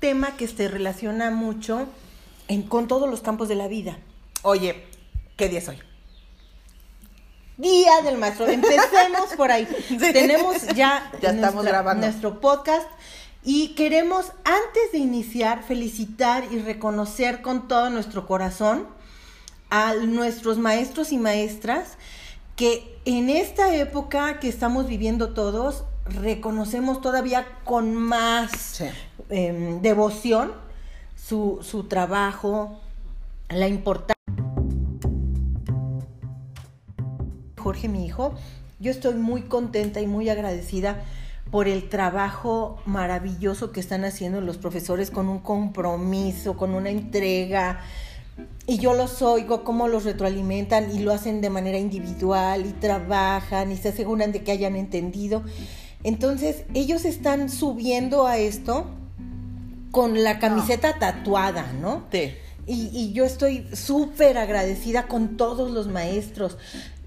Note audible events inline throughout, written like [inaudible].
tema que se relaciona mucho en, con todos los campos de la vida. Oye, ¿qué día es hoy? Día del maestro. Empecemos por ahí. [laughs] Tenemos ya, Ya estamos grabando. nuestro podcast y queremos, antes de iniciar, felicitar y reconocer con todo nuestro corazón a nuestros maestros y maestras que en esta época que estamos viviendo todos, reconocemos todavía con más Sí. eh, devoción su, su trabajo, la importancia. Jorge, mi hijo, yo estoy muy contenta y muy agradecida por el trabajo maravilloso que están haciendo los profesores con un compromiso, con una entrega. Y yo los oigo, cómo los retroalimentan y lo hacen de manera individual y trabajan y se aseguran de que hayan entendido. Entonces, ellos están subiendo a esto con la camiseta tatuada, ¿no? Sí. Y, y yo estoy súper agradecida con todos los maestros,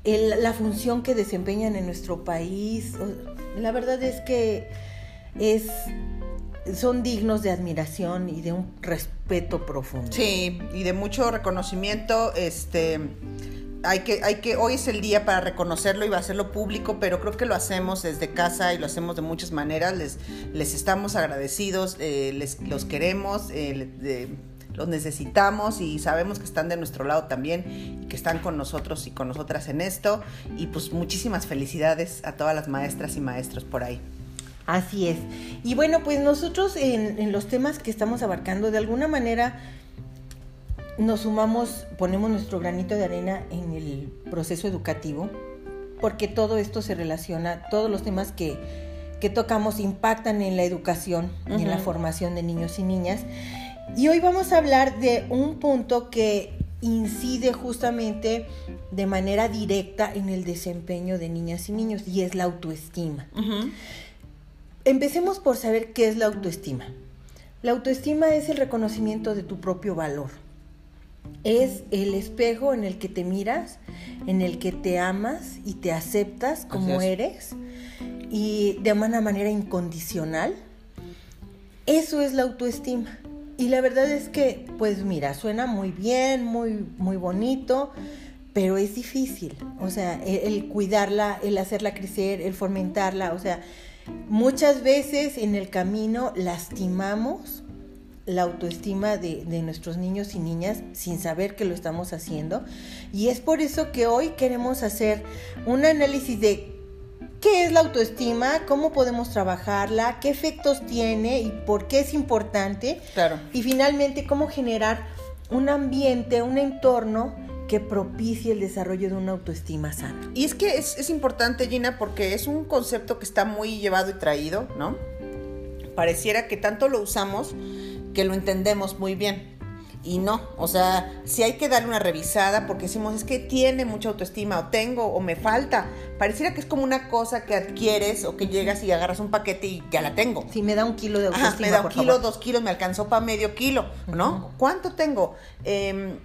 el- la función que desempeñan en nuestro país. La verdad es que es, son dignos de admiración y de un respeto profundo. Sí, y de mucho reconocimiento, este hay que, hay que, hoy es el día para reconocerlo y hacerlo público, pero creo que lo hacemos desde casa y lo hacemos de muchas maneras. Les, les estamos agradecidos, eh, les, los queremos, eh, los necesitamos y sabemos que están de nuestro lado también que están con nosotros y con nosotras en esto. Y pues muchísimas felicidades a todas las maestras y maestros por ahí. Así es. Y bueno, pues nosotros en los temas que estamos abarcando, de alguna manera nos sumamos, ponemos nuestro granito de arena en el proceso educativo, porque todo esto se relaciona, todos los temas que, que tocamos impactan en la educación y en la formación de niños y niñas. Y hoy vamos a hablar de un punto que incide justamente de manera directa en el desempeño de niñas y niños, y es la autoestima. Empecemos por saber qué es la autoestima. La autoestima es el reconocimiento de tu propio valor. Es el espejo en el que te miras, en el que te amas y te aceptas como eres y de una manera incondicional. Eso es la autoestima. Y la verdad es que, pues mira, suena muy bien, muy, muy bonito, pero es difícil. O sea, el, el cuidarla, el hacerla crecer, el fomentarla. O sea, muchas veces en el camino lastimamos la autoestima de, de nuestros niños y niñas sin saber que lo estamos haciendo. Y es por eso que hoy queremos hacer un análisis de qué es la autoestima, cómo podemos trabajarla, qué efectos tiene y por qué es importante. Claro. Y finalmente, cómo generar un ambiente, un entorno que propicie el desarrollo de una autoestima sana. Y es que es, es importante, Gina, porque es un concepto que está muy llevado y traído, ¿no? Pareciera que tanto lo usamos que lo entendemos muy bien. Y no, o sea, si hay que darle una revisada porque decimos, es que tiene mucha autoestima, o tengo, o me falta. Pareciera que es como una cosa que adquieres o que llegas y agarras un paquete y ya la tengo. Si me da un kilo de autoestima, Ajá, me da un por kilo, favor. dos kilos, me alcanzó para medio kilo, ¿no? ¿Cuánto tengo? Eh,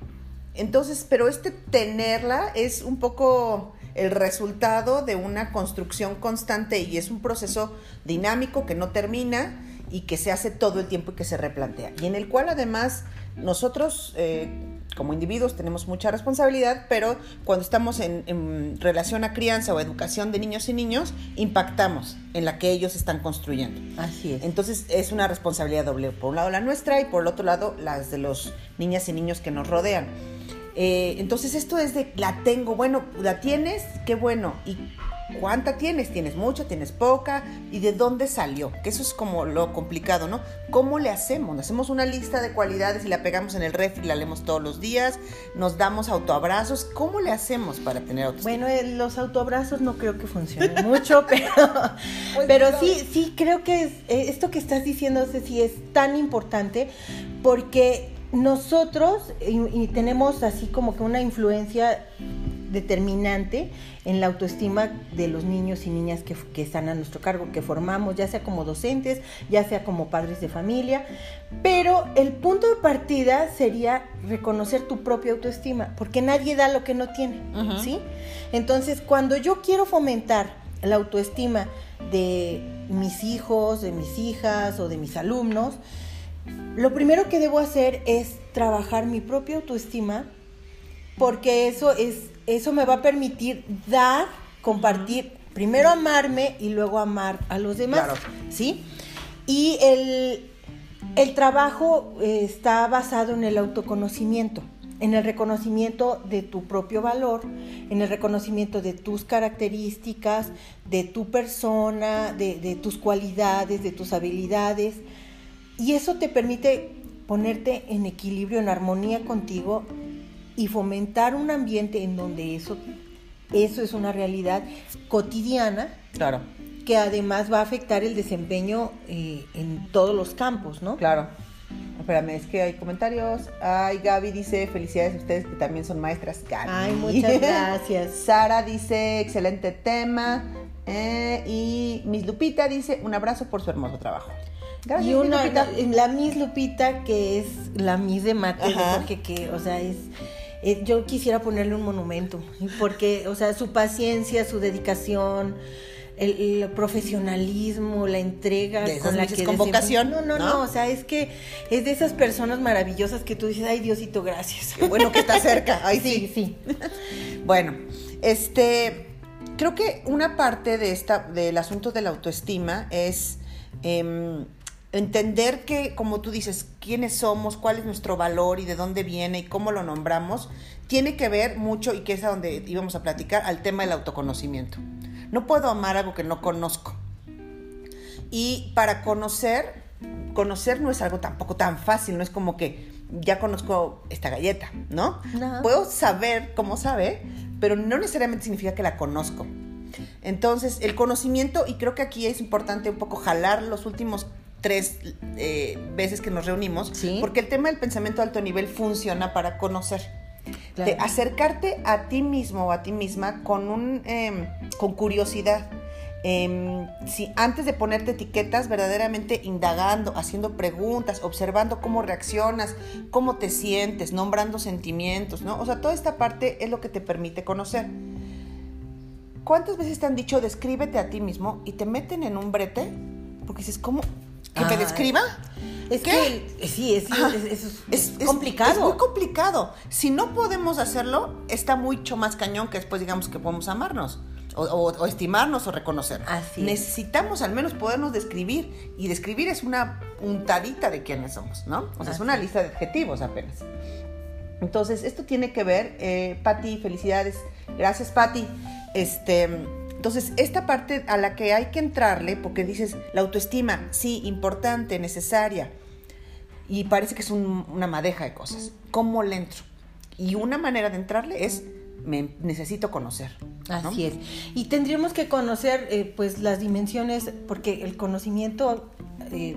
entonces, pero este tenerla es un poco el resultado de una construcción constante y es un proceso dinámico que no termina y que se hace todo el tiempo y que se replantea. Y en el cual además nosotros eh, como individuos tenemos mucha responsabilidad, pero cuando estamos en, en relación a crianza o educación de niños y niños, impactamos en la que ellos están construyendo. Así es. Entonces es una responsabilidad doble. Por un lado la nuestra y por el otro lado las de los niñas y niños que nos rodean. Eh, entonces esto es de la tengo, bueno, la tienes, qué bueno. ¿Y cuánta tienes? ¿Tienes mucha? ¿Tienes poca? ¿Y de dónde salió? Que eso es como lo complicado, ¿no? ¿Cómo le hacemos? Hacemos una lista de cualidades y la pegamos en el refri, la leemos todos los días, nos damos autoabrazos. ¿Cómo le hacemos para tener autoestima? Bueno, eh, los autoabrazos no creo que funcionen [laughs] mucho, pero, Pues pero no. sí, sí creo que es, eh, esto que estás diciendo, Ceci, es tan importante porque nosotros y, y tenemos así como que una influencia determinante en la autoestima de los niños y niñas que, que están a nuestro cargo, que formamos, ya sea como docentes, ya sea como padres de familia, pero el punto de partida sería reconocer tu propia autoestima, porque nadie da lo que no tiene. ¿sí? Entonces, cuando yo quiero fomentar la autoestima de mis hijos, de mis hijas o de mis alumnos, lo primero que debo hacer es trabajar mi propia autoestima, porque eso es, eso me va a permitir dar, compartir, primero amarme y luego amar a los demás. Claro. ¿Sí? Y el, el trabajo eh, está basado en el autoconocimiento, en el reconocimiento de tu propio valor, en el reconocimiento de tus características, de tu persona, de, de tus cualidades, de tus habilidades. Y eso te permite ponerte en equilibrio, en armonía contigo y fomentar un ambiente en donde eso, eso es una realidad cotidiana Claro, que además va a afectar el desempeño eh, en todos los campos, ¿no? claro. Espérame, es que hay comentarios. Ay, Gaby dice, felicidades a ustedes que también son maestras. Gaby. Ay, muchas [laughs] gracias. Sara dice, excelente tema. Eh, y Miss Lupita dice, un abrazo por su hermoso trabajo. Gracias, Y Miss una, Lupita. la, la Miss Lupita, que es la Miss de mate, porque que, o sea, es, eh, yo quisiera ponerle un monumento, porque, o sea, su paciencia, su dedicación, el, el profesionalismo, la entrega De con la que con vocación, No, no, ¿no? no, o sea, es que es de esas personas maravillosas que tú dices, ay, Diosito, gracias. Qué bueno que está cerca. [laughs] Ay, sí. sí, sí. Bueno, este, creo que una parte de esta, del asunto de la autoestima es em, entender que, como tú dices, quiénes somos, cuál es nuestro valor y de dónde viene y cómo lo nombramos, tiene que ver mucho, y que es a donde íbamos a platicar, al tema del autoconocimiento. No puedo amar algo que no conozco. Y para conocer, conocer no es algo tampoco tan fácil, no es como que ya conozco esta galleta, ¿no? No. Puedo saber cómo sabe, pero no necesariamente significa que la conozco. Entonces, el conocimiento, y creo que aquí es importante un poco jalar los últimos tres eh, veces que nos reunimos, Sí. porque el tema del pensamiento de alto nivel funciona para conocer. Claro. Acercarte a ti mismo o a ti misma con, un, em, con curiosidad. Em, si antes de ponerte etiquetas, verdaderamente indagando, haciendo preguntas, observando cómo reaccionas, cómo te sientes, nombrando sentimientos, ¿no? O sea, toda esta parte es lo que te permite conocer. ¿Cuántas veces te han dicho descríbete a ti mismo y te meten en un brete? Porque dices, ¿cómo? ¿Que me Ay. describa? Es ¿Qué? que, sí, es, es- es- complicado. Es muy complicado. Si no podemos hacerlo, está mucho más cañón que después digamos que podemos amarnos. O, o- o estimarnos o reconocer. Así es. Necesitamos al menos podernos describir. Y describir es una puntadita de quiénes somos, ¿no? O sea, es una lista de adjetivos apenas. Entonces, esto tiene que ver, eh, Patti, felicidades. Gracias, Patti. Este, entonces, esta parte a la que hay que entrarle, porque dices, la autoestima, sí, importante, necesaria, y parece que es un- una madeja de cosas. ¿Cómo le entro? Y una manera de entrarle es, necesito conocer. ¿no? Así es. Y tendríamos que conocer pues pues las dimensiones, porque el conocimiento eh,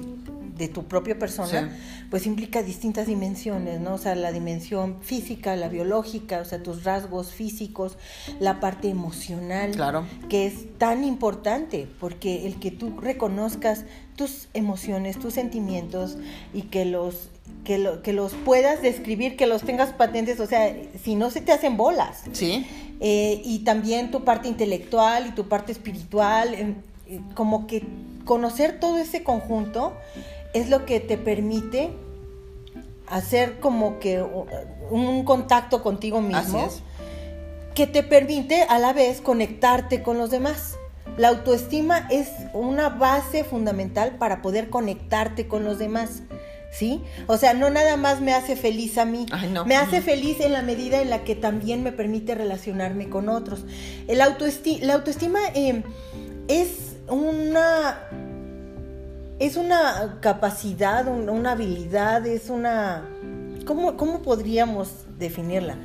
de tu propia persona, pues implica distintas dimensiones, ¿no? O sea, la dimensión física, la biológica, o sea, tus rasgos físicos, la parte emocional, Claro. que es tan importante, porque el que tú reconozcas tus emociones, tus sentimientos y que los que, lo- que los puedas describir, que los tengas patentes, o sea, si no se te hacen bolas. Sí. Eh, y también tu parte intelectual y tu parte espiritual, eh, como que conocer todo ese conjunto es lo que te permite hacer como que un contacto contigo mismo es. que te permite a la vez conectarte con los demás. La autoestima es una base fundamental para poder conectarte con los demás. ¿Sí? O sea, no nada más me hace feliz a mí, Ay, no. me hace feliz en la medida en la que también me permite relacionarme con otros. El autoesti- la autoestima eh, es una es una capacidad, un- una habilidad, es una ¿cómo, cómo podríamos definirla?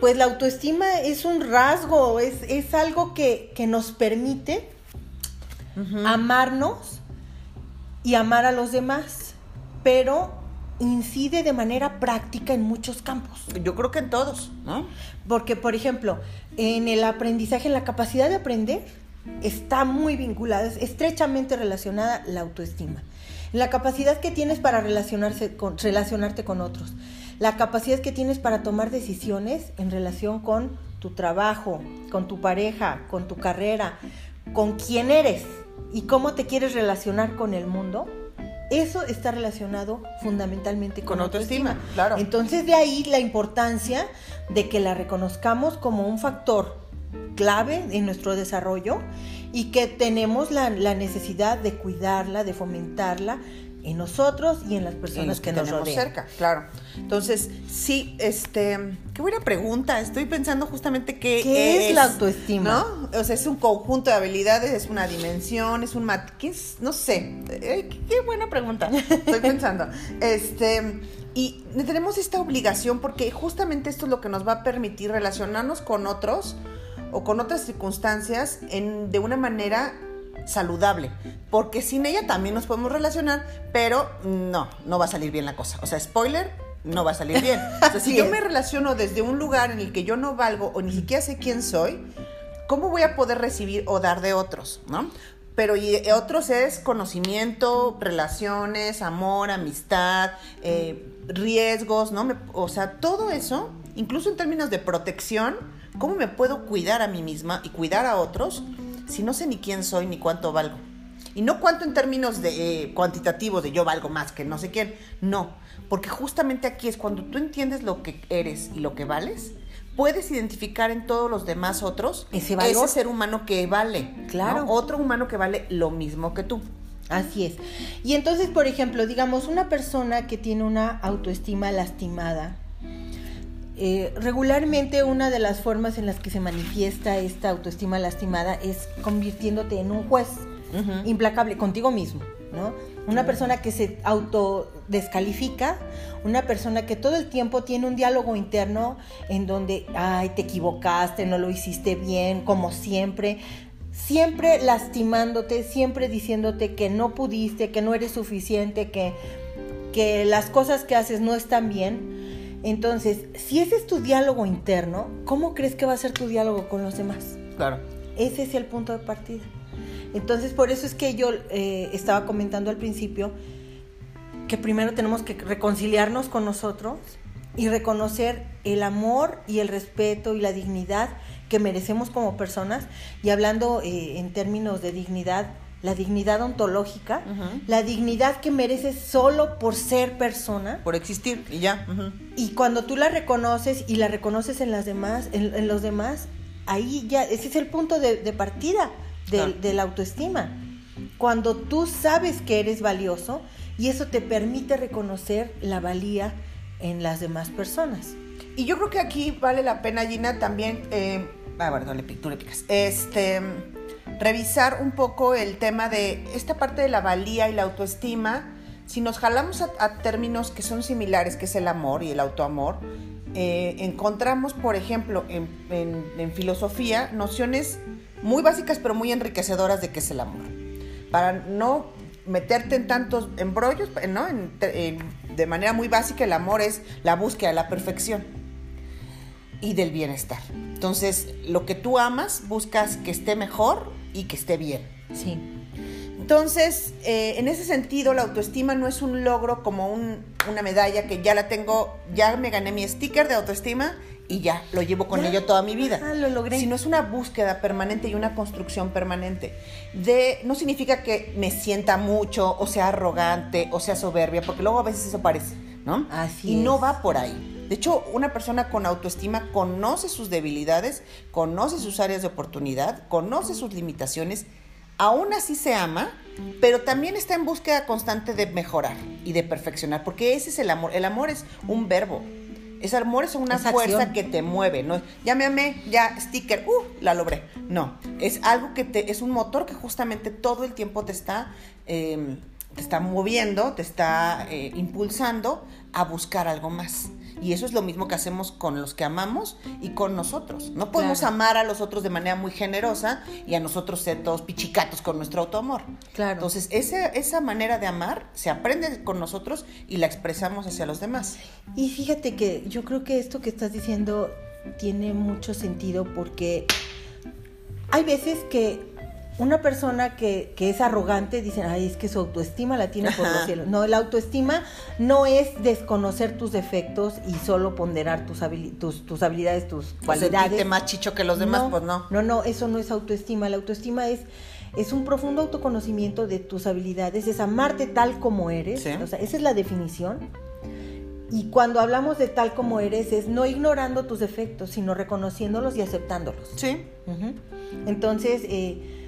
Pues la autoestima es un rasgo, es, es algo que, que nos permite amarnos y amar a los demás, pero incide de manera práctica en muchos campos. Yo creo que en todos, ¿no? Porque, por ejemplo, en el aprendizaje, en la capacidad de aprender, está muy vinculada, es estrechamente relacionada la autoestima. La capacidad que tienes para relacionarse con, relacionarte con otros. La capacidad que tienes para tomar decisiones en relación con tu trabajo, con tu pareja, con tu carrera, con quién eres y cómo te quieres relacionar con el mundo. eso está relacionado fundamentalmente con, Con autoestima, claro. Entonces de ahí la importancia de que la reconozcamos como un factor clave en nuestro desarrollo y que tenemos la, la necesidad de cuidarla, de fomentarla en nosotros y en las personas que, que nos tenemos rodean. cerca, claro. Entonces, sí, este, qué buena pregunta. Estoy pensando justamente que ¿Qué es la autoestima? ¿No? O sea, es un conjunto de habilidades, es una dimensión, es un mat, ¿qué es? no sé. Eh, qué, qué buena pregunta. Estoy [laughs] pensando. Este, y tenemos esta obligación porque justamente esto es lo que nos va a permitir relacionarnos con otros o con otras circunstancias en, de una manera saludable, porque sin ella también nos podemos relacionar, pero no, no va a salir bien la cosa. O sea, spoiler, no va a salir bien. [laughs] O sea, si yo me relaciono desde un lugar en el que yo no valgo o ni siquiera sé quién soy, ¿cómo voy a poder recibir o dar de otros, no? Pero y eh, otros es conocimiento, relaciones, amor, amistad, eh, riesgos, ¿no? Me- o sea, todo eso, incluso en términos de protección, ¿cómo me puedo cuidar a mí misma y cuidar a otros si no sé ni quién soy ni cuánto valgo? Y no cuánto en términos de eh, cuantitativos, de yo valgo más que no sé quién. No, porque justamente aquí es cuando tú entiendes lo que eres y lo que vales, puedes identificar en todos los demás otros Ese valor. ser humano que vale. Claro. ¿no? Otro humano que vale lo mismo que tú. Así es. Y entonces, por ejemplo, digamos, una persona que tiene una autoestima lastimada, eh, regularmente una de las formas en las que se manifiesta esta autoestima lastimada es convirtiéndote en un juez implacable contigo mismo, ¿no? Una persona que se autodescalifica, una persona que todo el tiempo tiene un diálogo interno en donde, ay, te equivocaste, no lo hiciste bien, como siempre, siempre lastimándote, siempre diciéndote que no pudiste, que no eres suficiente, que, que las cosas que haces no están bien. Entonces, si ese es tu diálogo interno, ¿cómo crees que va a ser tu diálogo con los demás? Claro. Ese es el punto de partida. Entonces, por eso es que yo eh, estaba comentando al principio que primero tenemos que reconciliarnos con nosotros y reconocer el amor y el respeto y la dignidad que merecemos como personas. Y hablando eh, en términos de dignidad, la dignidad ontológica, la dignidad que mereces solo por ser persona. Por existir y ya. Y cuando tú la reconoces y la reconoces en las demás, en, en los demás, ahí ya, ese es el punto de, de partida Claro. de la autoestima. Cuando tú sabes que eres valioso y eso te permite reconocer la valía en las demás personas. Y yo creo que aquí vale la pena, Gina, también. Eh, ah, bueno, no le, tú le picas. Este. Revisar un poco el tema de esta parte de la valía y la autoestima. Si nos jalamos a, términos que son similares, que es el amor y el autoamor, eh, encontramos, por ejemplo, en, filosofía, nociones muy básicas pero muy enriquecedoras de qué es el amor. Para no meterte en tantos embrollos, de manera muy básica, el amor es la búsqueda de la perfección y del bienestar. Entonces, lo que tú amas, buscas que esté mejor y que esté bien. Sí. Entonces, eh, en ese sentido, la autoestima no es un logro como un- una medalla que ya la tengo, ya me gané mi sticker de autoestima y ya lo llevo con Ya. ello toda mi vida. Ah, lo logré. Sino es una búsqueda permanente y una construcción permanente. De, no significa que me sienta mucho o sea arrogante o sea soberbia, porque luego a veces eso parece, ¿no? Así y no es. va por ahí. De hecho, una persona con autoestima conoce sus debilidades, conoce sus áreas de oportunidad, conoce sus limitaciones, aún así se ama, pero también está en búsqueda constante de mejorar y de perfeccionar, porque ese es el amor. El amor es un verbo. Ese amor es una Es fuerza acción. que te mueve, ¿no? Ya me amé, ya sticker, uh, la logré. No, es algo que te, es un motor que justamente todo el tiempo te está, eh, te está moviendo, te está eh, impulsando a buscar algo más. Y eso es lo mismo que hacemos con los que amamos y con nosotros. No podemos Claro. amar a los otros de manera muy generosa y a nosotros ser todos pichicatos con nuestro autoamor. Claro. Entonces, ese- esa manera de amar se aprende con nosotros y la expresamos hacia los demás. Y fíjate que yo creo que esto que estás diciendo tiene mucho sentido porque hay veces que una persona que, que es arrogante dicen, ay, es que su autoestima la tiene por los cielos. No, la autoestima no es desconocer tus defectos y solo ponderar tus, habili- tus, tus habilidades, tus cualidades. sentirte más chicho que los demás, no, pues no. No, no, eso no es autoestima. La autoestima es es un profundo autoconocimiento de tus habilidades, es amarte tal como eres, Sí. o sea, esa es la definición. Y cuando hablamos de tal como eres, es no ignorando tus defectos, sino reconociéndolos y aceptándolos. Sí. Entonces, eh,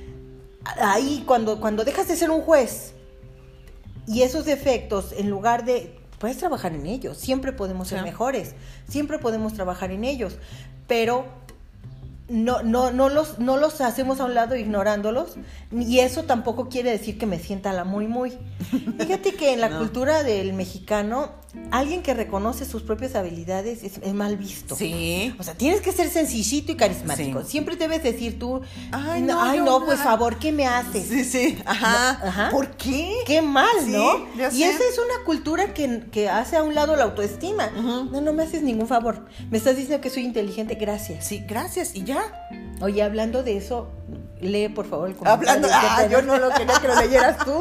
ahí cuando, cuando dejas de ser un juez y esos defectos, en lugar de, puedes trabajar en ellos, siempre podemos ser Sí. mejores, siempre podemos trabajar en ellos, pero no, no, no, los, no los hacemos a un lado ignorándolos, y eso tampoco quiere decir que me sienta la muy, muy. [laughs] Fíjate que en la No. cultura del mexicano, alguien que reconoce sus propias habilidades es, es mal visto. Sí. O sea, tienes que ser sencillito y carismático. Sí. Siempre debes decir tú, Ay, no, ay, no, nada". pues favor, ¿qué me haces? Sí, sí. Ajá. Ajá. ¿Por qué? Qué mal, Sí, ¿no? Y esa es una cultura que, que hace a un lado la autoestima. No, no me haces ningún favor. Me estás diciendo que soy inteligente, gracias. Sí, gracias. Y ya. Oye, hablando de eso, lee por favor el comentario. Hablando, ah, yo no lo quería que lo leyeras tú.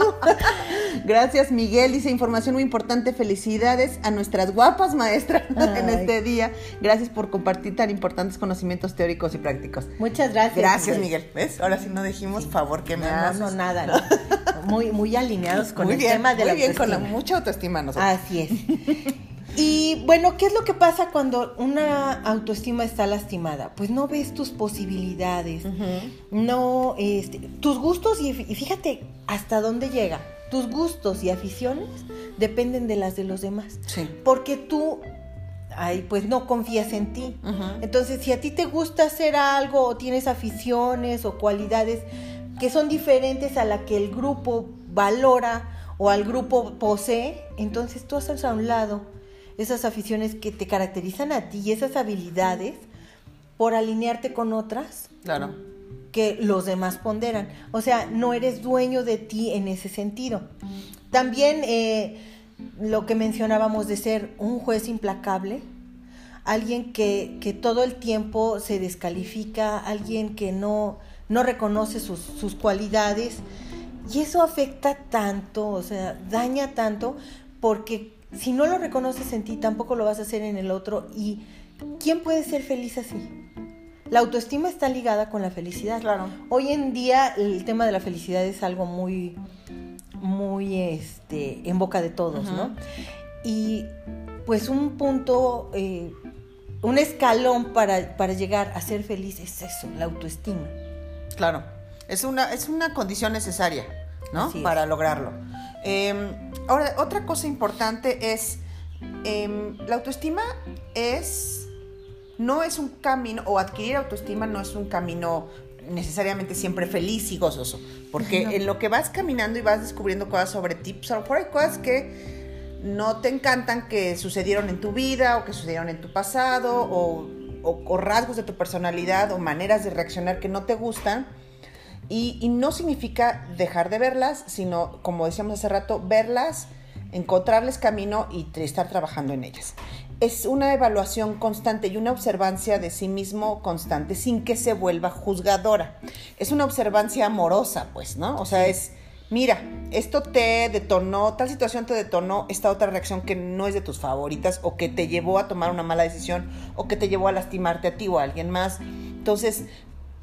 [laughs] Gracias, Miguel. Dice información muy importante. Felicidades a nuestras guapas maestras [laughs] en este día. Gracias por compartir tan importantes conocimientos teóricos y prácticos. Muchas gracias. Gracias, Miguel. ¿Ves? Ahora sí no dijimos favor que me No, no, nada. no. [laughs] Muy, muy alineados con muy el bien, tema de muy la bien, con la, mucha autoestima nosotros. Así es. Y bueno, ¿qué es lo que pasa cuando una autoestima está lastimada? Pues no ves tus posibilidades, no, este, tus gustos y, y fíjate hasta dónde llega. Tus gustos y aficiones dependen de las de los demás, Sí. porque tú, ay, pues no confías en ti. Entonces, si a ti te gusta hacer algo o tienes aficiones o cualidades que son diferentes a la que el grupo valora o al grupo posee, entonces tú haces a un lado esas aficiones que te caracterizan a ti y esas habilidades por alinearte con otras Claro. que los demás ponderan. O sea, no eres dueño de ti en ese sentido. También eh, lo que mencionábamos de ser un juez implacable, alguien que, que todo el tiempo se descalifica, alguien que no, no reconoce sus, sus cualidades. Y eso afecta tanto, o sea, daña tanto, porque si no lo reconoces en ti, tampoco lo vas a hacer en el otro. ¿Y quién puede ser feliz así? La autoestima está ligada con la felicidad. Claro. Hoy en día el tema de la felicidad es algo muy, muy este, en boca de todos. ¿no? Y pues un punto, eh, un escalón para, para llegar a ser feliz es eso, la autoestima. Claro, es una, es una condición necesaria, ¿no? Para lograrlo. Eh, ahora, otra cosa importante es, eh, la autoestima es, no es un camino, o adquirir autoestima no es un camino necesariamente siempre feliz y gozoso, porque No. en lo que vas caminando y vas descubriendo cosas sobre ti, pues a lo mejor hay cosas que no te encantan que sucedieron en tu vida o que sucedieron en tu pasado o, o- o rasgos de tu personalidad o maneras de reaccionar que no te gustan. Y, y no significa dejar de verlas, sino, como decíamos hace rato, verlas, encontrarles camino y estar trabajando en ellas. Es una evaluación constante y una observancia de sí mismo constante sin que se vuelva juzgadora. Es una observancia amorosa, pues, ¿no? O sea, es, mira, esto te detonó, tal situación te detonó esta otra reacción que no es de tus favoritas o que te llevó a tomar una mala decisión o que te llevó a lastimarte a ti o a alguien más. Entonces,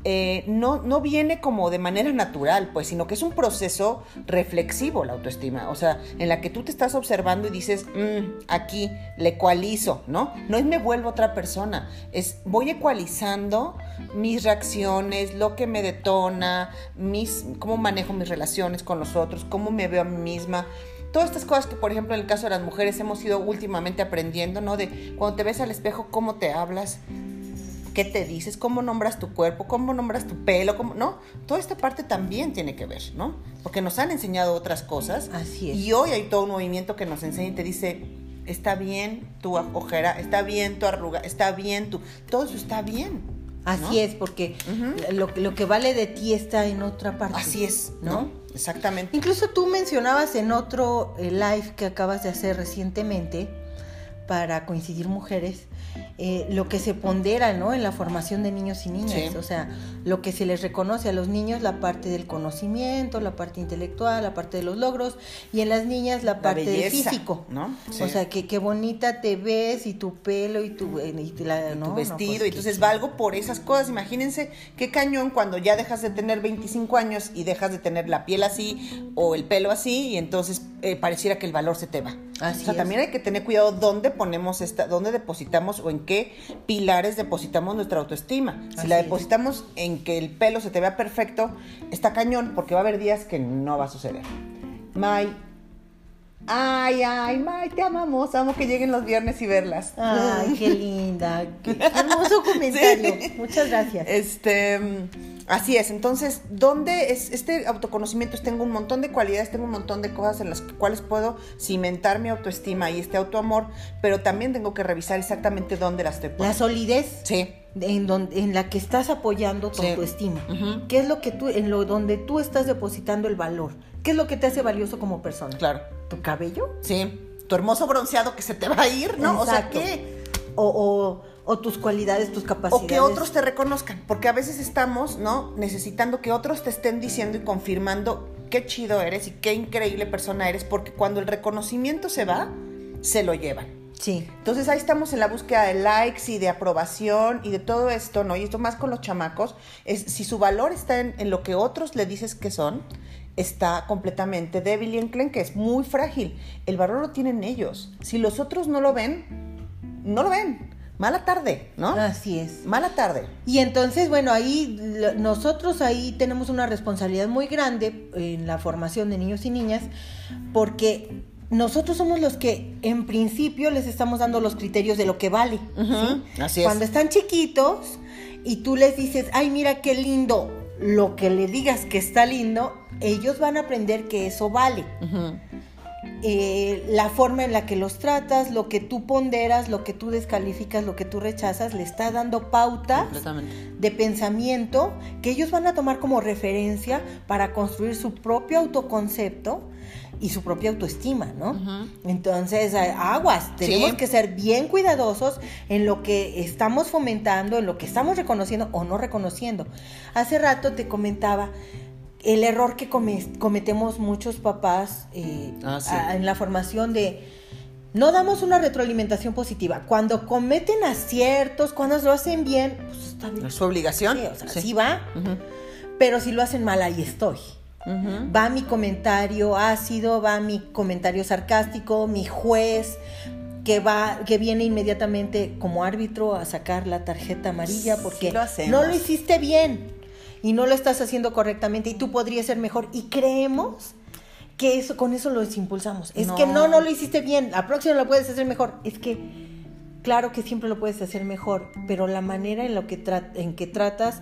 eh, no, no viene como de manera natural, pues, sino que es un proceso reflexivo la autoestima, o sea, en la que tú te estás observando y dices, "Mm, aquí le ecualizo, ¿no? No es me vuelvo otra persona, es voy ecualizando mis reacciones, lo que me detona, mis, cómo manejo mis relaciones con los otros, cómo me veo a mí misma. Todas estas cosas que, por ejemplo, en el caso de las mujeres hemos ido últimamente aprendiendo, ¿no? De cuando te ves al espejo, cómo te hablas, qué te dices, cómo nombras tu cuerpo, cómo nombras tu pelo, cómo, ¿no? Toda esta parte también tiene que ver, ¿no? Porque nos han enseñado otras cosas. Así es. Y hoy hay todo un movimiento que nos enseña y te dice, está bien tu ojera, está bien tu arruga, está bien tu... Todo eso está bien. Así ¿no? es, porque lo, lo que vale de ti está en otra parte. Así es, ¿no? ¿no? Exactamente. Incluso tú mencionabas en otro eh, live que acabas de hacer recientemente, para coincidir mujeres, eh, lo que se pondera ¿no? en la formación de niños y niñas. Sí. O sea, lo que se les reconoce a los niños, la parte del conocimiento, la parte intelectual, la parte de los logros, y en las niñas la, La parte del belleza, físico. ¿no? Sí. O sea, que qué bonita te ves y tu pelo y tu, eh, y la- tu no, no, vestido, pues, y entonces valgo por esas cosas. Imagínense qué cañón cuando ya dejas de tener 25 años y dejas de tener la piel así o el pelo así, y entonces eh, pareciera que el valor se te va. Así o sea, es. también hay que tener cuidado dónde ponemos esta, dónde depositamos o en qué pilares depositamos nuestra autoestima. Si Así la es. depositamos en que el pelo se te vea perfecto, está cañón, porque va a haber días que no va a suceder. May. Ay, ay, May, te amamos. Amo que lleguen los viernes y verlas. Ay, qué linda. Qué, hermoso [laughs] comentario. Sí. Muchas gracias. Este, así es. Entonces, ¿dónde es este autoconocimiento? Tengo un montón de cualidades, tengo un montón de cosas en las cuales puedo cimentar mi autoestima y este autoamor, pero también tengo que revisar exactamente dónde las estoy La poniendo. solidez Sí. en, donde, en la que estás apoyando tu Sí. autoestima. Ujú. ¿Qué es lo que tú, en lo donde tú estás depositando el valor? ¿Qué es lo que te hace valioso como persona? Claro. ¿Tu cabello? Sí. Tu hermoso bronceado que se te va a ir, ¿no? O sea. ¿qué? O, o- o tus cualidades, tus capacidades. O que otros te reconozcan, porque a veces estamos, ¿no? Necesitando que otros te estén diciendo y confirmando qué chido eres y qué increíble persona eres, porque cuando el reconocimiento se va, se lo llevan. Sí. Entonces ahí estamos en la búsqueda de likes y de aprobación y de todo esto, ¿no? Y esto más con los chamacos, es si su valor está en, en lo que otros le dices que son, está completamente débil y enclenque, es muy frágil. El valor lo tienen ellos. Si los otros no lo ven, no lo ven. Mala tarde, ¿no? Así es. Mala tarde. Y entonces, bueno, ahí nosotros ahí tenemos una responsabilidad muy grande en la formación de niños y niñas, porque nosotros somos los que en principio les estamos dando los criterios de lo que vale. Así es. Cuando están chiquitos y tú les dices, ay, mira qué lindo, lo que le digas que está lindo, ellos van a aprender que eso vale. Eh, la forma en la que los tratas, lo que tú ponderas, lo que tú descalificas, lo que tú rechazas, le está dando pautas de pensamiento que ellos van a tomar como referencia para construir su propio autoconcepto y su propia autoestima, ¿no? Entonces, aguas, tenemos Sí. que ser bien cuidadosos en lo que estamos fomentando, en lo que estamos reconociendo o no reconociendo. Hace rato te comentaba el error que come- cometemos muchos papás eh, Ah, sí. a- en la formación de no damos una retroalimentación positiva. Cuando cometen aciertos, cuando lo hacen bien, pues está bien. Es su obligación. Sí, o sea, Sí. sí va, pero si lo hacen mal, ahí estoy. Va mi comentario ácido, va mi comentario sarcástico, mi juez que va que viene inmediatamente como árbitro a sacar la tarjeta amarilla Sí porque lo no lo hiciste bien y no lo estás haciendo correctamente y tú podrías ser mejor y creemos que eso con eso los impulsamos. Es No. que no no lo hiciste bien, la próxima lo puedes hacer mejor. Es que claro que siempre lo puedes hacer mejor, pero la manera en lo que en que tratas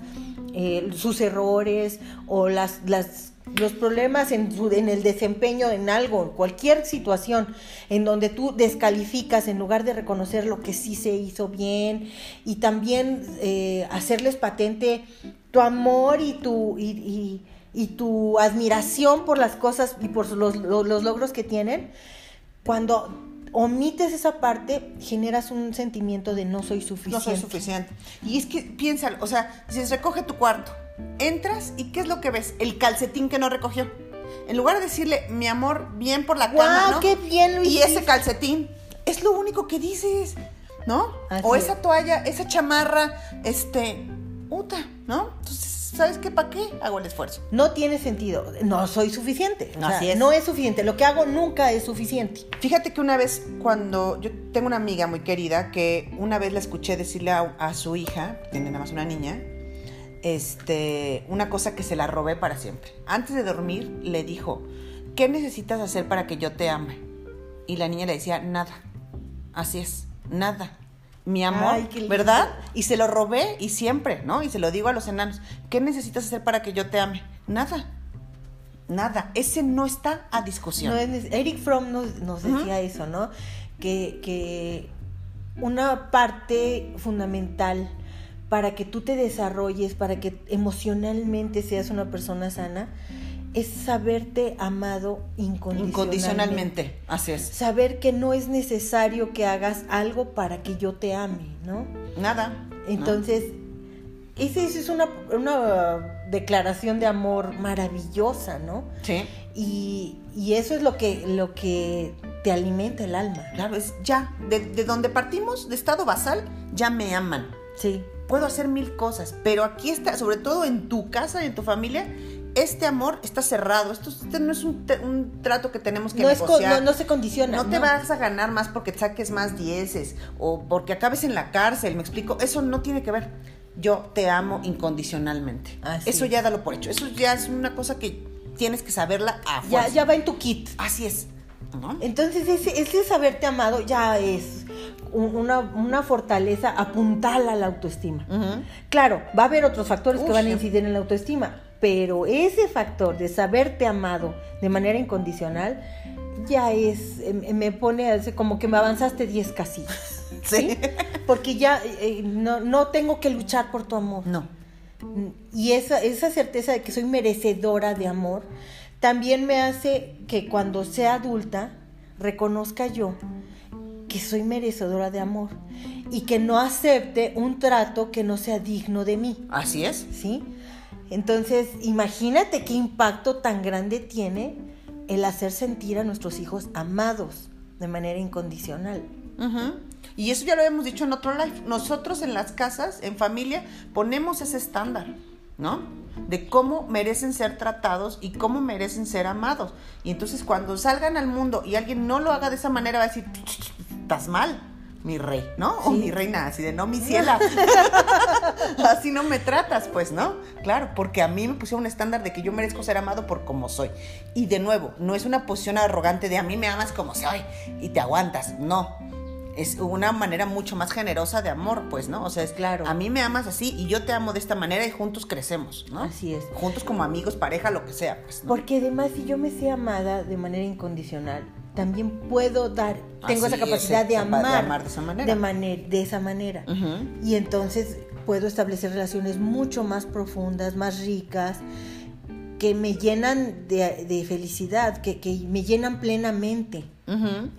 eh, sus errores o las, las los problemas en, su- en el desempeño en algo, cualquier situación en donde tú descalificas en lugar de reconocer lo que sí se hizo bien y también eh, hacerles patente tu amor y tu y, y- y tu admiración por las cosas y por los, los- los logros que tienen, cuando omites esa parte, generas un sentimiento de no soy suficiente. No soy suficiente. Y es que piénsalo, o sea, dices, recoge tu cuarto, entras y ¿qué es lo que ves? El calcetín que no recogió. En lugar de decirle, mi amor, bien por la ¡Guau, cama, ¿no? qué bien lo Y hiciste! ese calcetín, es lo único que dices, ¿no? Así o es. esa toalla, esa chamarra, este, uta, ¿no? Entonces, ¿sabes qué? ¿Para qué hago el esfuerzo? No tiene sentido. No soy suficiente. O sea, Así es. No es suficiente. Lo que hago nunca es suficiente. Fíjate que una vez cuando yo tengo una amiga muy querida que una vez la escuché decirle a, a su hija, tiene nada más una niña, este, una cosa que se la robé para siempre. Antes de dormir le dijo, ¿qué necesitas hacer para que yo te ame? Y la niña le decía, nada. Así es, nada. Mi amor, Ay. ¿verdad? Y se lo robé y siempre, ¿no? Y se lo digo a los enanos, ¿qué necesitas hacer para que yo te ame? Nada. Nada. Ese no está a discusión. No es neces- Eric Fromm nos, decía eso, ¿no? Que, que una parte fundamental para que tú te desarrolles, para que emocionalmente seas una persona sana, es saberte amado incondicionalmente. Incondicionalmente, así es. Saber que no es necesario que hagas algo para que yo te ame, ¿no? Nada. Entonces, esa es una, una declaración de amor maravillosa, ¿no? Sí. Y, y eso es lo que, lo que te alimenta el alma. Claro, es ya, de, de donde partimos, de estado basal, ya me aman. Sí. Puedo hacer mil cosas, pero aquí está, sobre todo en tu casa y en tu familia, este amor está cerrado. Esto, este no es un, trato que tenemos que No, es negociar. no, no se condiciona. No te vas a ganar más porque saques más dieces o porque acabes en la cárcel, me explico. Eso no tiene que ver. Yo te amo incondicionalmente. Así Eso es. ya dalo por hecho. Eso ya es una cosa que tienes que saberla a Ya, fuerza. ya va en tu kit. Así es. ¿no? Entonces, ese, ese saberte amado ya es un- una, una fortaleza apuntal a la autoestima. Claro, va a haber otros factores que van a incidir en la autoestima, pero ese factor de saberte amado de manera incondicional ya es, eh, me pone como que me avanzaste 10 casillas. [laughs] Sí. Porque ya eh, no, no tengo que luchar por tu amor. No. Y esa, esa certeza de que soy merecedora de amor también me hace que cuando sea adulta reconozca yo que soy merecedora de amor y que no acepte un trato que no sea digno de mí, Así es. ¿sí? Entonces, imagínate qué impacto tan grande tiene el hacer sentir a nuestros hijos amados de manera incondicional. Y eso ya lo habíamos dicho en otro live. Nosotros en las casas, en familia, ponemos ese estándar, ¿no? De cómo merecen ser tratados y cómo merecen ser amados. Y entonces cuando salgan al mundo y alguien no lo haga de esa manera, va a decir, estás mal, mi rey, ¿no? O mi reina, así de, no, mi [laughs] ciela. así no me tratas, pues, ¿no? Claro, porque a mí me pusieron un estándar de que yo merezco ser amado por como soy. Y de nuevo, no es una posición arrogante de a mí me amas como soy y te aguantas, no es una manera mucho más generosa de amor, pues, ¿no? O sea, es Claro. A mí me amas así y yo te amo de esta manera y juntos crecemos, ¿no? Así es. Juntos como amigos, pareja, lo que sea, pues. ¿no? Porque además, si yo me sé amada de manera incondicional, también puedo dar, tengo Así esa es, capacidad de capaz de amar, amar de esa manera. de, esa manera. Y entonces puedo establecer relaciones mucho más profundas, más ricas, que me llenan de, de felicidad, que, que me llenan plenamente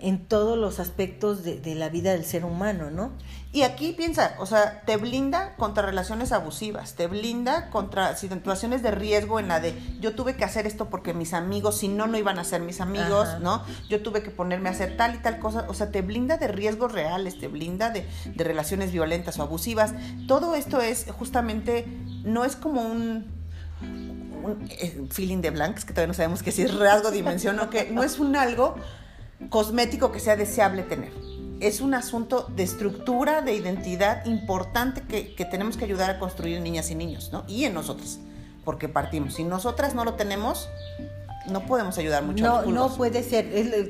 En todos los aspectos de, de la vida del ser humano, ¿no? Y aquí piensa, o sea, te blinda contra relaciones abusivas, te blinda contra situaciones de riesgo en la de yo tuve que hacer esto porque mis amigos, si no, no iban a ser mis amigos, Ajá. ¿no? Yo tuve que ponerme a hacer tal y tal cosa, o sea, te blinda de riesgos reales, te blinda de, de relaciones violentas o abusivas. Todo esto es justamente, no es como un, un, eh, feeling de blanks, que todavía no sabemos que si es rasgo, dimensión o que no es un algo cosmético que sea deseable tener. Es un asunto de estructura, de identidad importante que, que tenemos que ayudar a construir en niñas y niños, ¿no? Y en nosotros, porque partimos. Si nosotras no lo tenemos, no podemos ayudar mucho a No, los no puede ser.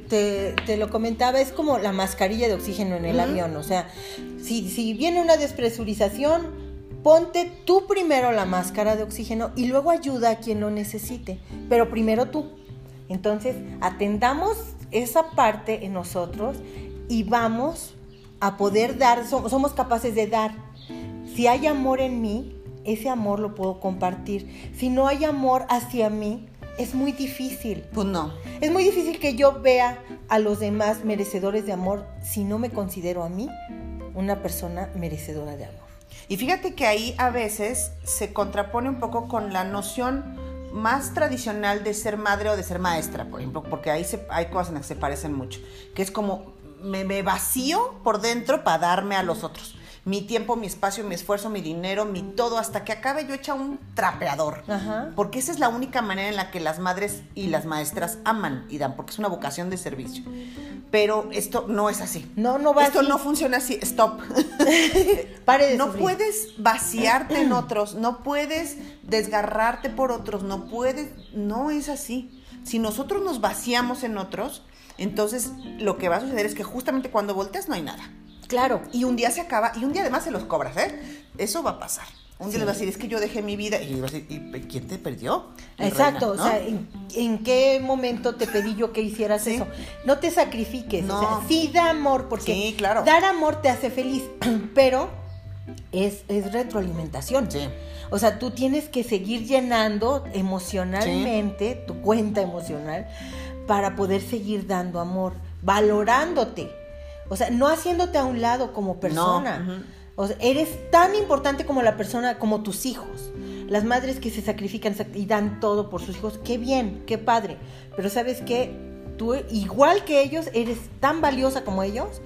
Te, te lo comentaba, es como la mascarilla de oxígeno en el avión. O sea, si, si viene una despresurización, ponte tú primero la máscara de oxígeno y luego ayuda a quien lo necesite. Pero primero tú. Entonces, atendamos esa parte en nosotros y vamos a poder dar, so- somos capaces de dar. Si hay amor en mí, ese amor lo puedo compartir. Si no hay amor hacia mí, es muy difícil. Pues no. Es muy difícil que yo vea a los demás merecedores de amor si no me considero a mí una persona merecedora de amor. Y fíjate que ahí a veces se contrapone un poco con la noción más tradicional de ser madre o de ser maestra, por ejemplo, porque ahí se- hay cosas en las que se parecen mucho, que es como me, me vacío por dentro para darme a los otros. Mi tiempo, mi espacio, mi esfuerzo, mi dinero, mi todo, hasta que acabe yo hecha un trapeador. Ajá. Porque esa es la única manera en la que las madres y las maestras aman y dan, porque es una vocación de servicio. Pero esto no es así. No, no va Esto así. no funciona así. Stop. [laughs] Pare de No sufrir. puedes vaciarte en otros, no puedes desgarrarte por otros, no puedes, no es así. Si nosotros nos vaciamos en otros, entonces lo que va a suceder es que justamente cuando volteas no hay nada. Claro. Y un día se acaba, y un día además se los cobras, ¿eh? Eso va a pasar. Un día Sí. les vas a decir, es que yo dejé mi vida, y vas a decir, ¿y quién te perdió? Exacto, reina, o sea. ¿en, en qué momento te pedí yo que hicieras Sí. eso? No te sacrifiques, No. o sea, sí da amor, porque Sí, claro. dar amor te hace feliz, [clears throat] pero es, es retroalimentación. Sí. O sea, tú tienes que seguir llenando emocionalmente tu cuenta emocional para poder seguir dando amor, valorándote. O sea, no haciéndote a un lado como persona. ujú. O sea, eres tan importante como la persona, como tus hijos. Las madres que se sacrifican sac- y dan todo por sus hijos, qué bien, qué padre. Pero sabes qué, tú igual que ellos, eres tan valiosa como ellos.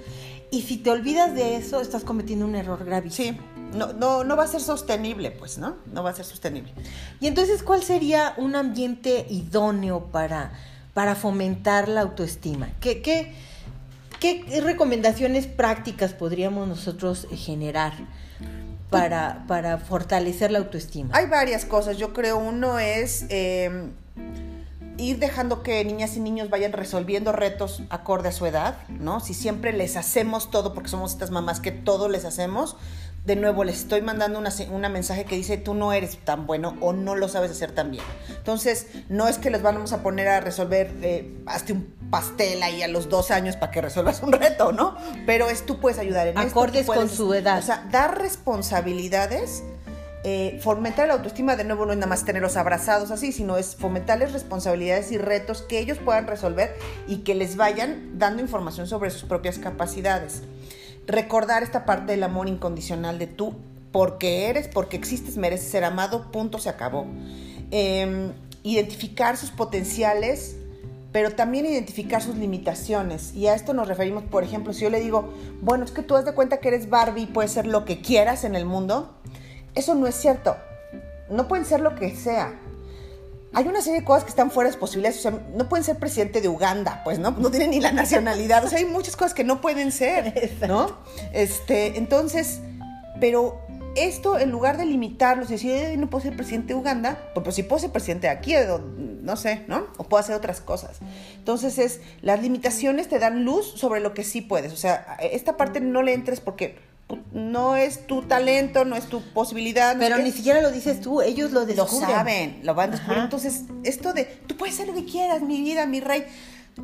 Y si te olvidas de eso, estás cometiendo un error gravísimo. Sí, no, no, no va a ser sostenible, pues, ¿no? No va a ser sostenible. Y entonces, ¿cuál sería un ambiente idóneo para, para fomentar la autoestima? ¿Qué, qué, qué recomendaciones prácticas podríamos nosotros eh, generar para, para fortalecer la autoestima? Hay varias cosas. Yo creo uno es eh, ir dejando que niñas y niños vayan resolviendo retos acorde a su edad, ¿no? Si siempre les hacemos todo, porque somos estas mamás que todo les hacemos, de nuevo les estoy mandando una, una mensaje que dice tú no eres tan bueno o no lo sabes hacer tan bien. Entonces, no es que les vamos a poner a resolver, eh, hazte un pastel ahí a los dos años para que resuelvas un reto, ¿no? Pero es tú puedes ayudar en esto, Acordes con su edad. O sea, dar responsabilidades eh, fomentar la autoestima de nuevo no es nada más tenerlos abrazados así, sino es fomentarles responsabilidades y retos que ellos puedan resolver y que les vayan dando información sobre sus propias capacidades. Recordar esta parte del amor incondicional de tú, porque eres, porque existes, mereces ser amado, punto, se acabó. Eh, identificar sus potenciales, pero también identificar sus limitaciones. Y a esto nos referimos, por ejemplo, si yo le digo, bueno, es que tú has de cuenta que eres Barbie y puedes ser lo que quieras en el mundo, eso no es cierto. No pueden ser lo que sea. Hay una serie de cosas que están fuera de posibilidades. O sea, no pueden ser presidente de Uganda, pues, ¿no? No tienen ni la nacionalidad. O sea, hay muchas cosas que no pueden ser, ¿no? Este, entonces, pero esto, en lugar de limitarlos y decir, "Eh, no puedo ser presidente de Uganda, pues, pues sí puedo ser presidente de aquí, no sé, ¿no? O puedo hacer otras cosas. Entonces, es, las limitaciones te dan luz sobre lo que sí puedes. O sea, esta parte no le entres porque no es tu talento, no es tu posibilidad. no Pero ni siquiera lo dices tú, ellos lo lo descubren. saben, lo van a descubrir. Ajá. Entonces, esto de tú puedes hacer lo que quieras, mi vida, mi rey.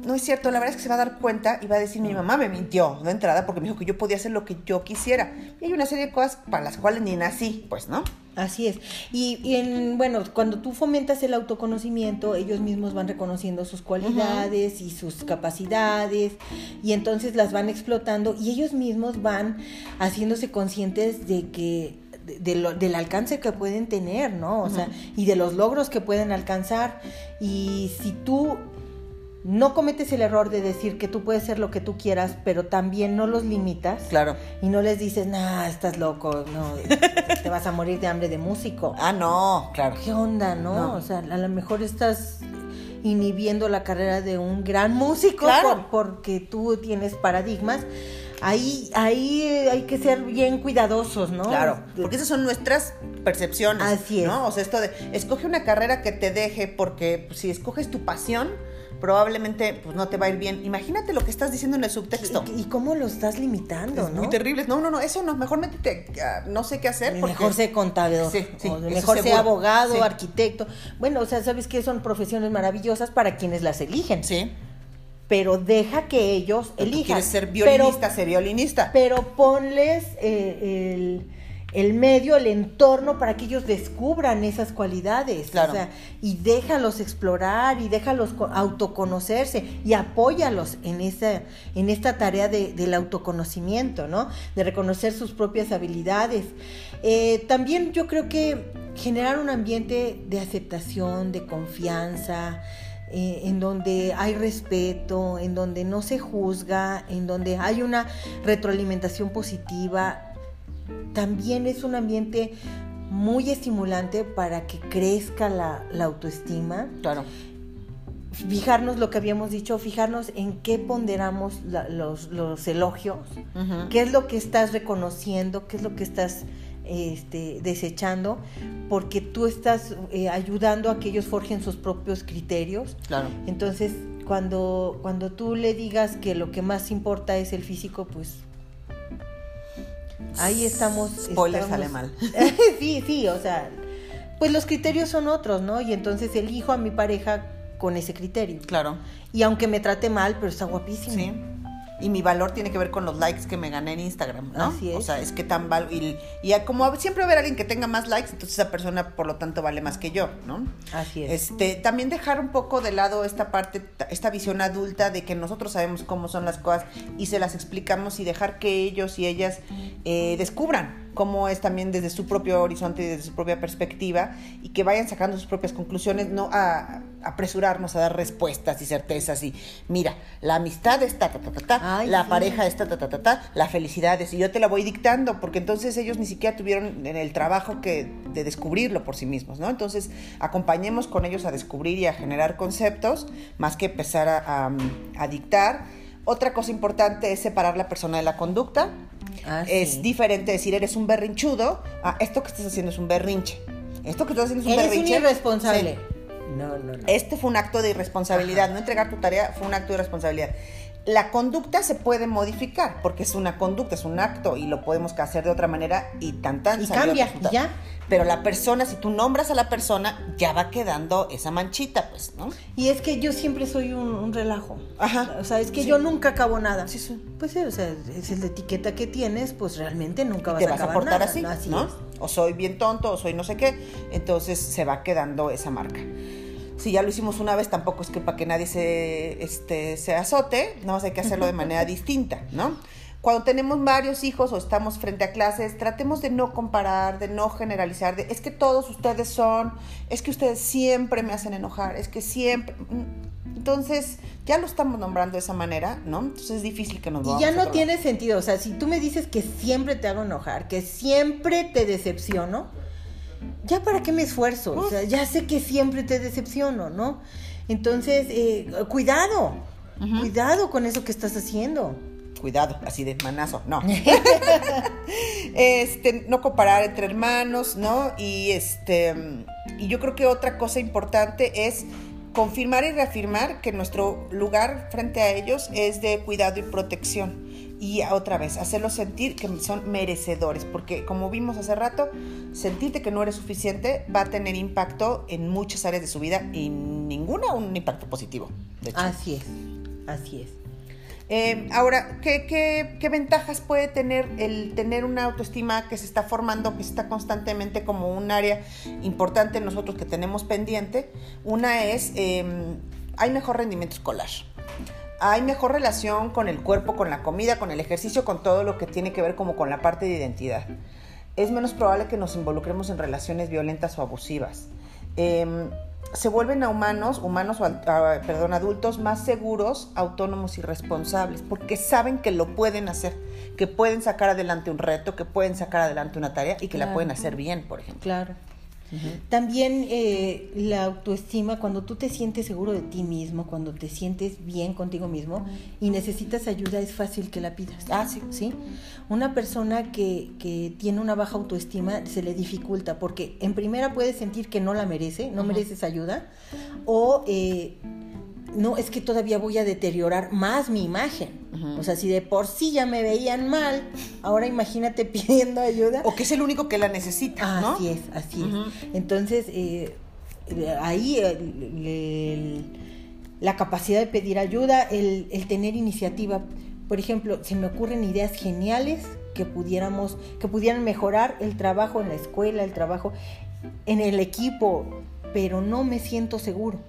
No es cierto, la verdad es que se va a dar cuenta y va a decir, mi mamá me mintió de entrada porque me dijo que yo podía hacer lo que yo quisiera. Y hay una serie de cosas para las cuales ni nací, pues, ¿no? Así es. Y, y en, bueno, cuando tú fomentas el autoconocimiento, ellos mismos van reconociendo sus cualidades y sus capacidades y entonces las van explotando y ellos mismos van haciéndose conscientes de que de- de lo- del alcance que pueden tener, ¿no? O sea, y de los logros que pueden alcanzar. Y si tú no cometes el error de decir que tú puedes ser lo que tú quieras, pero también no los limitas, Claro. y no les dices, nah, estás loco, no, [laughs] te vas a morir de hambre de músico. Ah, no, claro. ¿Qué onda, no? No. O sea, a lo mejor estás inhibiendo la carrera de un gran músico Claro. por- porque tú tienes paradigmas. Ahí, ahí eh, hay que ser bien cuidadosos, ¿no? Claro, porque esas son nuestras percepciones. Así es. ¿no? O sea, esto de escoge una carrera que te deje, porque pues, si escoges tu pasión, probablemente pues, no te va a ir bien. Imagínate lo que estás diciendo en el subtexto. ¿Y, y cómo lo estás limitando, Es no? muy terrible. No, no, no, eso no. Mejor métete, a no sé qué hacer. porque- Mejor sea contador, Sí, sí, o eso mejor sea abogado, Sí. arquitecto. Bueno, o sea, sabes que son profesiones maravillosas para quienes las eligen. Sí. Pero deja que ellos elijan. quieres ser Pero- violinista, sé violinista. pero ponles eh, el, el medio, el entorno para que ellos descubran esas cualidades. Claro. O sea, y déjalos explorar y déjalos co- autoconocerse y apóyalos en esa, en esta tarea de- del autoconocimiento, ¿no? De reconocer sus propias habilidades. Eh, también yo creo que generar un ambiente de aceptación, de confianza, eh, en donde hay respeto, en donde no se juzga, en donde hay una retroalimentación positiva, también es un ambiente muy estimulante para que crezca la, la autoestima. Claro. Fijarnos lo que habíamos dicho, fijarnos en qué ponderamos la- los, los elogios, qué es lo que estás reconociendo, qué es lo que estás este, desechando, porque tú estás eh, ayudando a que ellos forjen sus propios criterios. Claro. Entonces, cuando, cuando tú le digas que lo que más importa es el físico, pues ahí estamos. Spoiler estamos- sale mal. [laughs] sí, sí, o sea, pues los criterios son otros, ¿no? Y entonces elijo a mi pareja con ese criterio. Claro. Y aunque me trate mal, pero está guapísimo. Sí. Y mi valor tiene que ver con los likes que me gané en Instagram, ¿no? Así es. O sea, es que tan val y, y como siempre va a haber alguien que tenga más likes, entonces esa persona por lo tanto vale más que yo, ¿no? Así es. Este, también dejar un poco de lado esta parte, esta visión adulta de que nosotros sabemos cómo son las cosas y se las explicamos y dejar que ellos y ellas eh, descubran cómo es también desde su propio horizonte y desde su propia perspectiva y que vayan sacando sus propias conclusiones, no a, apresurarnos a dar respuestas y certezas y mira, la amistad está ta ta ta ta, Ay, la sí. pareja está ta ta ta ta, la felicidad es y yo te la voy dictando porque entonces ellos ni siquiera tuvieron en el trabajo que de descubrirlo por sí mismos, ¿no? Entonces acompañemos con ellos a descubrir y a generar conceptos más que empezar a, a- a dictar. Otra cosa importante es separar la persona de la conducta. Ah, es sí. diferente decir eres un berrinchudo a esto que estás haciendo es un berrinche. Esto que estás haciendo es un Eres un berrinche. irresponsable. Sí. No, no, no. Este fue un acto de irresponsabilidad, Ajá. no entregar tu tarea fue un acto de irresponsabilidad. La conducta se puede modificar porque es una conducta, es un acto y lo podemos hacer de otra manera y tan tan Y cambia, ya. Pero la persona, si tú nombras a la persona, ya va quedando esa manchita, pues, ¿no? Y es que yo siempre soy un, un relajo. Ajá. O sea, es que Sí. yo nunca acabo nada. Sí, sí. Pues sí, o sea, es la etiqueta que tienes, pues realmente nunca vas te a vas a acabar portar nada, así, Así ¿no? O soy bien tonto, o soy no sé qué, entonces se va quedando esa marca. Si ya lo hicimos una vez, tampoco es que para que nadie se, este, se azote, nada más hay que hacerlo de manera distinta, ¿no? Cuando tenemos varios hijos o estamos frente a clases, tratemos de no comparar, de no generalizar, de es que todos ustedes son, es que ustedes siempre me hacen enojar, es que siempre... Entonces, ya lo estamos nombrando de esa manera, ¿no? Entonces es difícil que nos Y ya no tiene sentido. O sea, si tú me dices que siempre te hago enojar, que siempre te decepciono, ya para qué me esfuerzo. O sea, ya sé que siempre te decepciono, ¿no? Entonces, eh, cuidado. Cuidado con eso que estás haciendo. cuidado, así de manazo, no. [laughs] [laughs] este, no comparar entre hermanos, ¿no? Y este, y yo creo que otra cosa importante es confirmar y reafirmar que nuestro lugar frente a ellos es de cuidado y protección. Y otra vez, hacerlos sentir que son merecedores, porque como vimos hace rato, sentirte que no eres suficiente va a tener impacto en muchas áreas de su vida y ninguna un impacto positivo. Así es. Así es. Eh, ahora, ¿qué, qué, qué ventajas puede tener el tener una autoestima que se está formando, que está constantemente como un área importante nosotros que tenemos pendiente? Una es, eh, hay mejor rendimiento escolar. Hay mejor relación con el cuerpo, con la comida, con el ejercicio, con todo lo que tiene que ver como con la parte de identidad. Es menos probable que nos involucremos en relaciones violentas o abusivas. Eh, se vuelven a humanos, humanos o a- perdón, adultos más seguros, autónomos y responsables, porque saben que lo pueden hacer, que pueden sacar adelante un reto, que pueden sacar adelante una tarea y que la pueden hacer bien, por ejemplo. Claro. También eh, la autoestima, cuando tú te sientes seguro de ti mismo, cuando te sientes bien contigo mismo y necesitas ayuda, es fácil que la pidas. Ah, sí. ¿Sí? Una persona que, que tiene una baja autoestima se le dificulta porque en primera puede sentir que no la merece, no mereces ayuda, o eh, no, es que todavía voy a deteriorar más mi imagen. O sea, si de por sí ya me veían mal, ahora imagínate [laughs] pidiendo ayuda. O que es el único que la necesita, ¿no? Así es, así es. Entonces, eh, ahí el- el- la capacidad de pedir ayuda, el, el tener iniciativa. Por ejemplo, se me ocurren ideas geniales que pudiéramos, que pudieran mejorar el trabajo en la escuela, el trabajo en el equipo, pero no me siento seguro.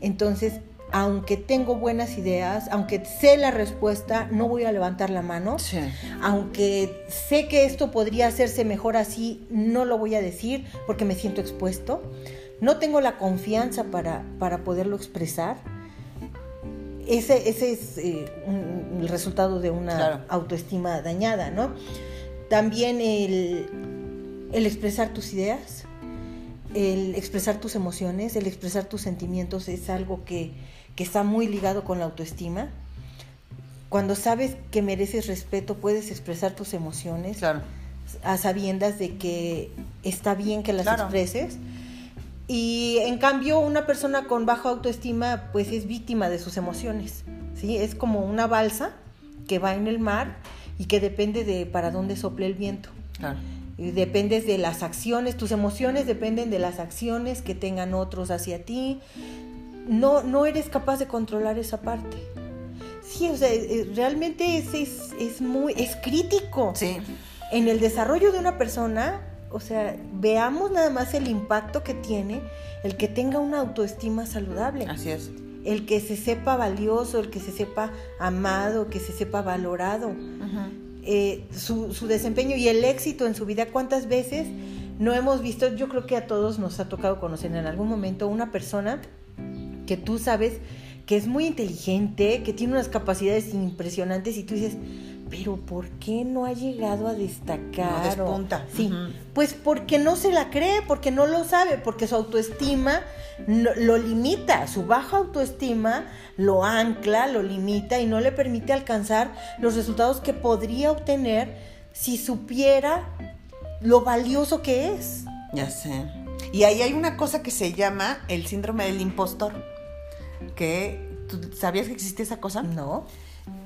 Entonces, aunque tengo buenas ideas, aunque sé la respuesta, no voy a levantar la mano Sí. aunque sé que esto podría hacerse mejor así, no lo voy a decir porque me siento expuesto. No tengo la confianza para, para poderlo expresar. Ese, ese es eh, un- el resultado de una Claro. autoestima dañada, ¿no? También el, el expresar tus ideas, el expresar tus emociones, el expresar tus sentimientos es algo que, que está muy ligado con la autoestima. Cuando sabes que mereces respeto, puedes expresar tus emociones Claro. a sabiendas de que está bien que las Claro. expreses. Y en cambio, una persona con baja autoestima, pues es víctima de sus emociones. ¿sí? Es como una balsa que va en el mar y que depende de para dónde sople el viento. Claro. Y Dependes de las acciones, tus emociones dependen de las acciones que tengan otros hacia ti. No, no eres capaz de controlar esa parte. Sí, o sea, eh, realmente es, es, es muy, es crítico. Sí. En el desarrollo de una persona, o sea, veamos nada más el impacto que tiene el que tenga una autoestima saludable. Así es. El que se sepa valioso, el que se sepa amado, que se sepa valorado. Eh, su, su desempeño y el éxito en su vida, ¿cuántas veces no hemos visto? Yo creo que a todos nos ha tocado conocer en algún momento una persona que tú sabes que es muy inteligente, que tiene unas capacidades impresionantes y tú dices, pero ¿por qué no ha llegado a destacar? No despunta. Sí, Ujú. pues porque no se la cree, porque no lo sabe, porque su autoestima no- lo limita, su baja autoestima lo ancla, lo limita y no le permite alcanzar los resultados que podría obtener si supiera lo valioso que es. Ya sé. Y ahí hay una cosa que se llama el síndrome del impostor. Que, ¿tú sabías que existe esa cosa? ¿No?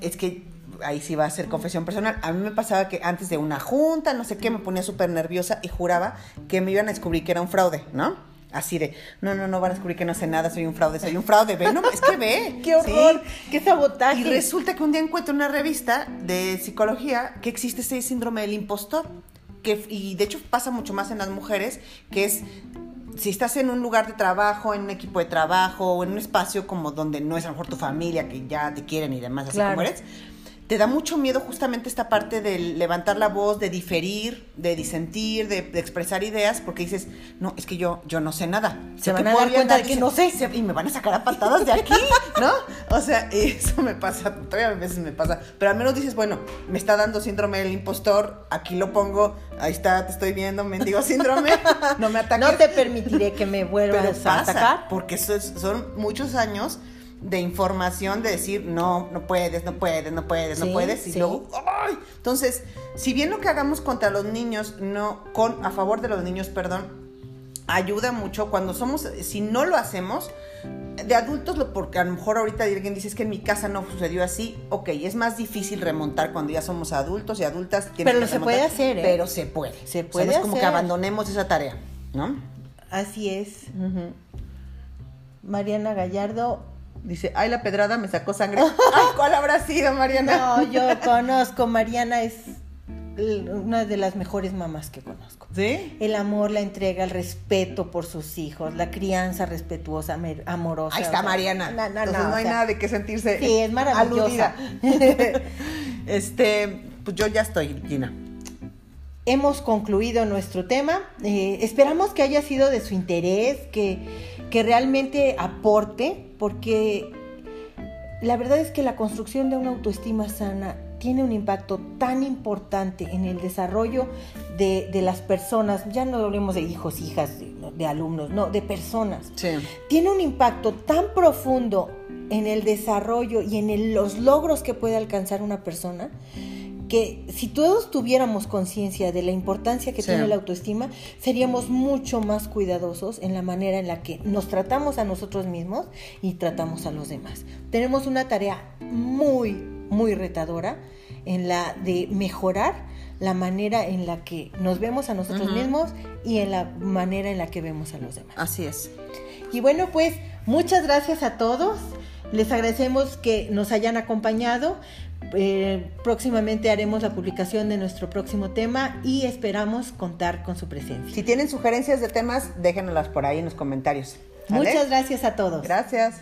Es que ahí sí va a ser confesión personal. A mí me pasaba que antes de una junta, no sé qué, me ponía súper nerviosa y juraba que me iban a descubrir que era un fraude, ¿no? Así de, no, no, no van a descubrir que no sé nada, soy un fraude, soy un fraude, ve, no, es que ve. [laughs] ¡Qué horror! Sí. ¡Qué sabotaje! Y resulta que un día encuentro una revista de psicología que existe ese síndrome del impostor. Que, y de hecho pasa mucho más en las mujeres, que es si estás en un lugar de trabajo, en un equipo de trabajo, o en un espacio como donde no es a lo mejor tu familia, que ya te quieren y demás, así Claro. como eres, te da mucho miedo justamente esta parte de levantar la voz, de diferir, de disentir, de, de expresar ideas, porque dices, no, es que yo, yo no sé nada. Se Lo van a dar cuenta de que no sé. "Se- Y me van a sacar a patadas de aquí, ¿no? O sea, [laughs] eso me pasa, todavía a veces me pasa. Pero al menos dices, bueno, me está dando síndrome del impostor, aquí lo pongo, ahí está, te estoy viendo, mendigo síndrome, [laughs] no me ataques. No te permitiré que me Pero vuelvas a pasa, atacar. porque eso es- son muchos años de información de decir, no, no puedes, no puedes, no puedes, no puedes, y sí. luego, ¡ay! Entonces, si bien lo que hagamos contra los niños, no, con, a favor de los niños, perdón, ayuda mucho cuando somos, si no lo hacemos, de adultos, lo, porque a lo mejor ahorita alguien dice es que en mi casa no sucedió así, ok, es más difícil remontar cuando ya somos adultos y adultas. Pero que se puede remontar, hacer, ¿eh? Pero se puede. Se O sea, puede no es como que abandonemos esa tarea, ¿no? Así es. Mariana Gallardo. Dice, ay, la pedrada me sacó sangre. [laughs] Ay, ¿cuál habrá sido, Mariana? No, yo conozco. Mariana es una de las mejores mamás que conozco. ¿Sí? El amor, la entrega, el respeto por sus hijos, la crianza respetuosa, amorosa. Ahí o está sea, Mariana. No, no, Entonces no, no hay sea, nada de qué sentirse Sí, es maravillosa. [laughs] [laughs] este, pues yo ya estoy, Gina. hemos concluido nuestro tema. Eh, esperamos que haya sido de su interés, que, que realmente aporte, porque la verdad es que la construcción de una autoestima sana tiene un impacto tan importante en el desarrollo de, de las personas, ya no hablemos de hijos, hijas, de, de alumnos, no, de personas. Sí. Tiene un impacto tan profundo en el desarrollo y en el- los logros que puede alcanzar una persona que si todos tuviéramos conciencia de la importancia que Sí. tiene la autoestima, seríamos mucho más cuidadosos en la manera en la que nos tratamos a nosotros mismos y tratamos a los demás. Tenemos una tarea muy, muy retadora en la de mejorar la manera en la que nos vemos a nosotros mismos y en la manera en la que vemos a los demás. Así es. Y bueno, pues muchas gracias a todos. Les agradecemos que nos hayan acompañado. Eh, próximamente haremos la publicación de nuestro próximo tema y esperamos contar con su presencia. Si tienen sugerencias de temas, déjenlas por ahí en los comentarios. ¿sale? Muchas gracias a todos. Gracias.